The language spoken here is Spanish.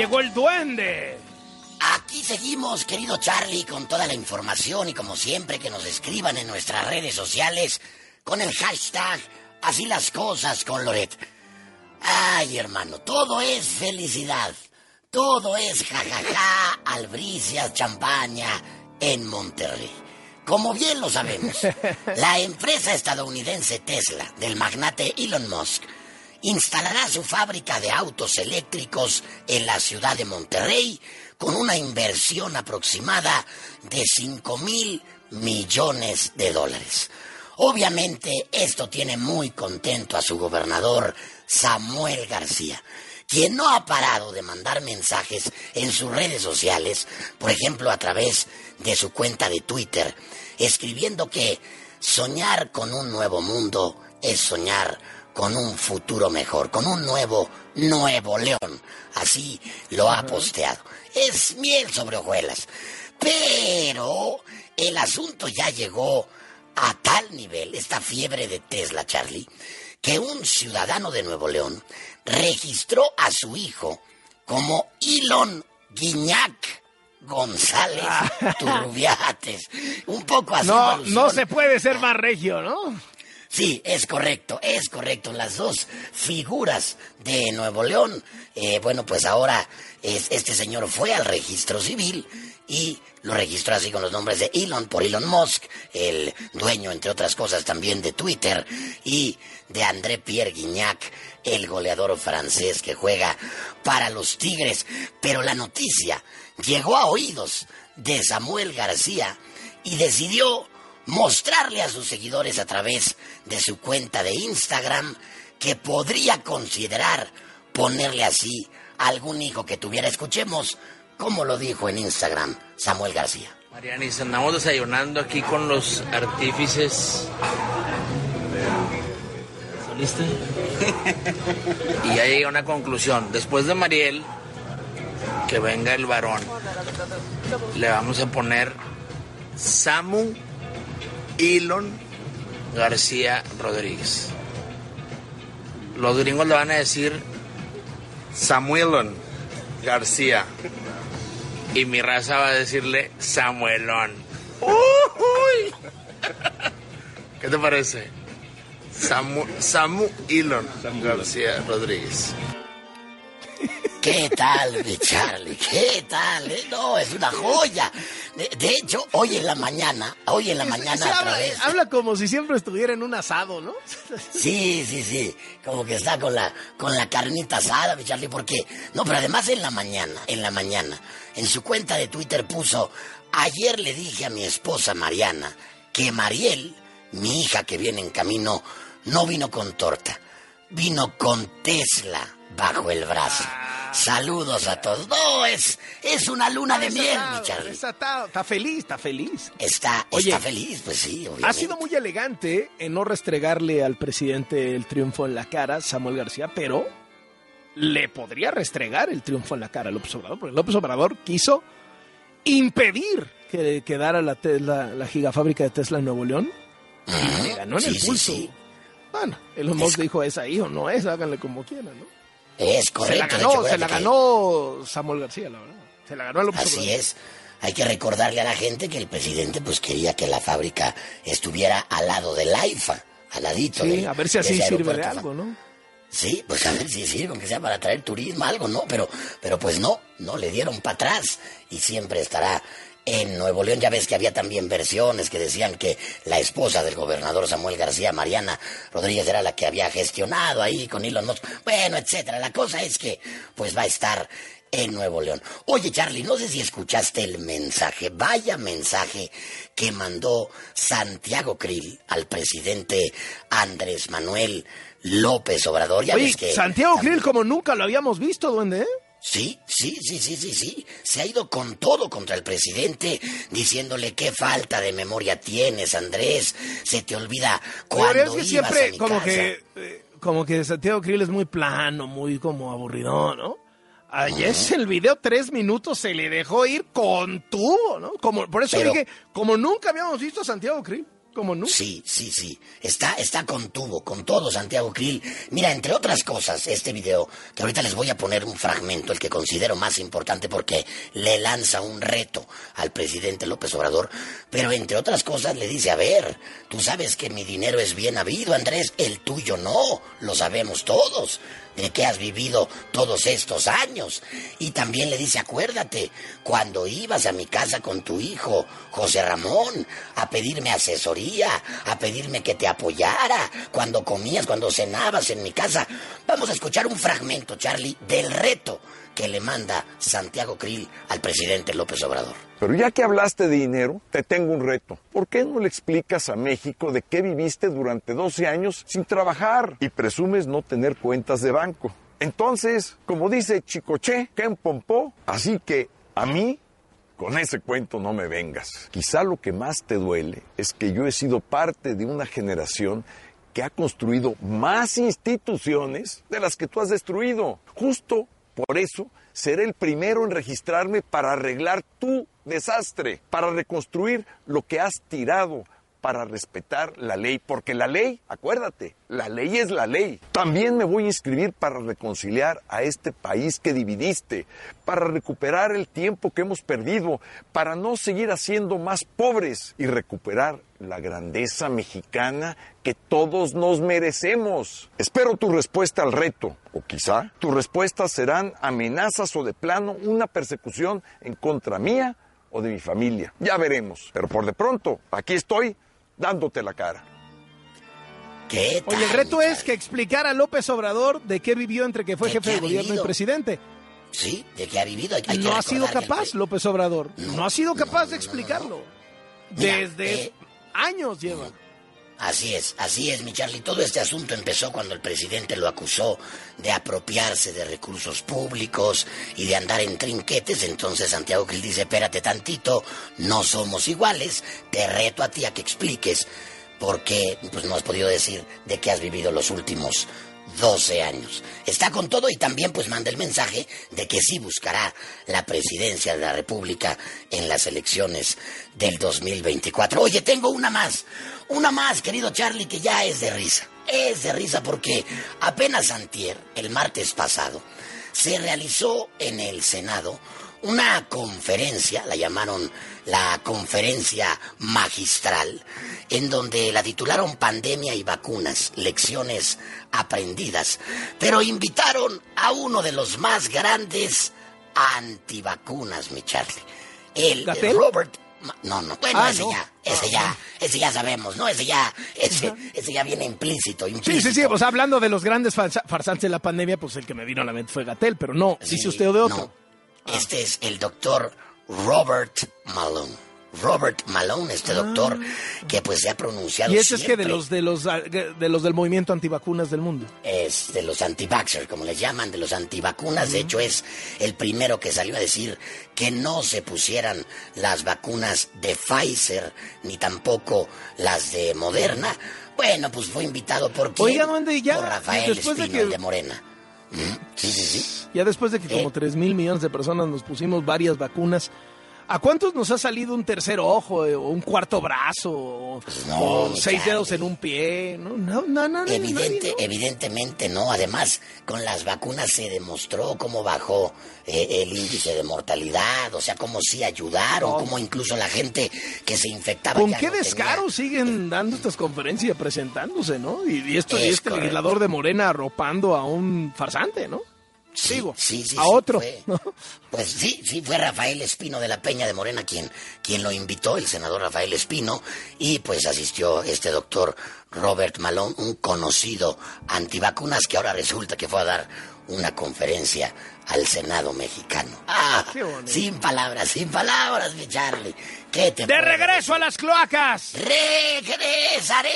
llegó el duende. Aquí seguimos, querido Charlie, con toda la información y como siempre que nos escriban en nuestras redes sociales con el hashtag Así las cosas con Loret. Ay, hermano, todo es felicidad. Todo es jajaja, albricias, champaña en Monterrey. Como bien lo sabemos, la empresa estadounidense Tesla del magnate Elon Musk instalará su fábrica de autos eléctricos en la ciudad de Monterrey con una inversión aproximada de 5 mil millones de dólares. Obviamente esto tiene muy contento a su gobernador Samuel García, quien no ha parado de mandar mensajes en sus redes sociales, por ejemplo a través de su cuenta de Twitter, escribiendo que soñar con un nuevo mundo es soñar con un futuro mejor, con un nuevo Nuevo León. Así lo ha posteado. Es miel sobre hojuelas. Pero el asunto ya llegó a tal nivel, esta fiebre de Tesla, Charlie, que un ciudadano de Nuevo León registró a su hijo como Elon Guiñac González Ah. Turbiates. Un poco así. No, no se puede ser más regio, ¿no? Sí, es correcto, es correcto. Las dos figuras de Nuevo León. eh, bueno, pues ahora es- este señor fue al registro civil y lo registró así con los nombres de Elon por Elon Musk, el dueño, entre otras cosas, también de Twitter, y de André Pierre Guignac, el goleador francés que juega para los Tigres. Pero la noticia llegó a oídos de Samuel García y decidió mostrarle a sus seguidores a través de su cuenta de Instagram que podría considerar ponerle así a algún hijo que tuviera. Escuchemos cómo lo dijo en Instagram Samuel García. Marianis, andamos desayunando aquí con los artífices. ¿Saliste? y ya llegué a una conclusión. Después de Mariel, que venga el varón, le vamos a poner Samu Elon García Rodríguez. Los gringos le van a decir Samuelon García. Y mi raza va a decirle Samuelón. ¡Uy! ¿Qué te parece? Samu, Samu Elon García Rodríguez. ¿Qué tal, mi Charlie? ¿Qué tal? eh? No, es una joya. De, de hecho, hoy en la mañana, hoy en la mañana Se habla, través... habla como si siempre estuviera en un asado, ¿no? Sí, sí, sí. Como que está con la, con la carnita asada, mi Charlie, porque. No, pero además en la mañana, en la mañana, en su cuenta de Twitter puso. Ayer le dije a mi esposa Mariana que Mariel, mi hija que viene en camino, no vino con torta, vino con Tesla bajo el brazo. Saludos a todos. No, es, es una luna de miel, mi Charlie. Está, feliz, está feliz. Está, Oye, está feliz, pues sí, obviamente. Ha sido muy elegante en no restregarle al presidente el triunfo en la cara, Samuel García, pero le podría restregar el triunfo en la cara a López Obrador, porque López Obrador quiso impedir que quedara la, Tesla- la gigafábrica de Tesla en Nuevo León. Ujú. Le ganó en Sí, el pulso. sí. Bueno, Elon Musk dijo, es ahí o no es, háganle como quieran, ¿no? Es Se correcto. la de ganó, se la que- ganó Samuel García, la verdad. Se la ganó a López Así Obrador. es. Hay que recordarle a la gente que el presidente pues quería que la fábrica estuviera al lado del AIFA, al ladito. Sí, del- a ver si así sirve de algo, ¿no? Sí, pues a ver si sirve, aunque sea para traer turismo, algo, ¿no? Pero, pero pues no, no le dieron para atrás y siempre estará en Nuevo León. Ya ves que había también versiones que decían que la esposa del gobernador Samuel García, Mariana Rodríguez, era la que había gestionado ahí con Elon Musk. Bueno, etcétera. La cosa es que pues va a estar en Nuevo León. Oye, Charlie, no sé si escuchaste el mensaje, vaya mensaje que mandó Santiago Krill al presidente Andrés Manuel López Obrador. Ya Oye, ves que Santiago también- Krill como nunca lo habíamos visto, duende, ¿eh? Sí, sí, sí, sí, sí, sí. Se ha ido con todo contra el presidente, diciéndole qué falta de memoria tienes, Andrés. Se te olvida cuando es que ibas siempre a mi como casa. que eh, como que Santiago Krill es muy plano, muy como aburrido, ¿no? Ayer el video tres minutos se le dejó ir con tubo, ¿no? Como, por eso Pero- dije, como nunca habíamos visto a Santiago Krill. Sí, sí, sí. Está, está con tubo, con todo Santiago Krill. Mira, entre otras cosas, este video, que ahorita les voy a poner un fragmento, el que considero más importante porque le lanza un reto al presidente López Obrador, pero entre otras cosas le dice, a ver, tú sabes que mi dinero es bien habido, Andrés, el tuyo no, lo sabemos todos de que has vivido todos estos años. Y también le dice, acuérdate, cuando ibas a mi casa con tu hijo, José Ramón, a pedirme asesoría, a pedirme que te apoyara, cuando comías, cuando cenabas en mi casa. Vamos a escuchar un fragmento, Charlie, del reto que le manda Santiago Krill al presidente López Obrador. Pero ya que hablaste de dinero, te tengo un reto. ¿Por qué no le explicas a México de qué viviste durante 12 años sin trabajar y presumes no tener cuentas de banco? Entonces, como dice Chicoche, Ken Pompó, así que a mí con ese cuento no me vengas. Quizá lo que más te duele es que yo he sido parte de una generación que ha construido más instituciones de las que tú has destruido. Justo por eso seré el primero en registrarme para arreglar tu desastre, para reconstruir lo que has tirado, para respetar la ley, porque la ley, acuérdate, la ley es la ley. También me voy a inscribir para reconciliar a este país que dividiste, para recuperar el tiempo que hemos perdido, para no seguir haciendo más pobres y recuperar la grandeza mexicana que todos nos merecemos. Espero tu respuesta al reto, o quizá tus respuestas serán amenazas o de plano una persecución en contra mía o de mi familia. Ya veremos. Pero por de pronto, aquí estoy dándote la cara. ¿Qué Oye, el reto es que explicara a López Obrador de qué vivió entre que fue ¿De jefe qué de gobierno y presidente. Sí, de que ha vivido. Hay, no ha sido el capaz López Obrador. No, No, ha sido capaz no, de no, explicarlo. Mira, Desde eh, años lleva. Así es, así es, mi Charlie. Todo este asunto empezó cuando el presidente lo acusó de apropiarse de recursos públicos y de andar en trinquetes. Entonces Santiago Krill dice, espérate tantito, no somos iguales. Te reto a ti a que expliques por qué pues, no has podido decir de qué has vivido los últimos 12 años. Está con todo y también pues manda el mensaje de que sí buscará la presidencia de la República en las elecciones del 2024. Oye, tengo una más, una más, querido Charlie, que ya es de risa. Es de risa porque apenas antier, el martes pasado, se realizó en el Senado una conferencia, la llamaron la conferencia magistral, en donde la titularon Pandemia y vacunas, lecciones aprendidas, pero invitaron a uno de los más grandes antivacunas, mi Charlie, el ¿Gatell? Robert... No, no, bueno, Ah, ese no. ya, ese ya, ese ya sabemos, ¿no? Ese ya, ese, ese ya viene implícito, Sí, implícito. sí, sí. O sea, hablando de los grandes farsa- farsantes de la pandemia, pues el que me vino a la mente fue Gatel, pero no. Sí, Dice usted de otro. no. Este es el doctor Robert Malone. Robert Malone, este doctor que pues se ha pronunciado Ah. Y ese es que de los de los de los del movimiento antivacunas del mundo. es de los anti-vaxxers, como les llaman, de los antivacunas. De hecho, es el primero que salió a decir que no se pusieran las vacunas de Pfizer ni tampoco las de Moderna. Bueno, pues fue invitado por quién? Oiga, duende, ya, por Rafael de Espino, que- de Morena. Mm, Sí, sí, sí. Ya después de que como Eh. 3 mil millones de personas nos pusimos varias vacunas, ¿a cuántos nos ha salido un tercer ojo eh, o un cuarto brazo o, no, o seis dedos en un pie? No, no, no, no, Evidente. Evidentemente no. Además, con las vacunas se demostró cómo bajó eh, el índice de mortalidad, o sea, cómo sí ayudaron, cómo incluso la gente que se infectaba. ¿Con qué tenía- descaro siguen dando estas conferencias presentándose, no? Y, y esto y Es este correcto. legislador de Morena arropando a un farsante, ¿no? Sí, Digo, sí, sí, a otro. fue. ¿no? Pues sí, sí, fue Rafael Espino de la Peña de Morena quien, quien lo invitó, el senador Rafael Espino, y pues asistió este doctor Robert Malone, un conocido antivacunas que ahora resulta que fue a dar una conferencia al Senado mexicano. Ah, sin palabras, sin palabras, mi Charlie. ¿Qué te ¡De regreso a las cloacas! ¡Regresaré!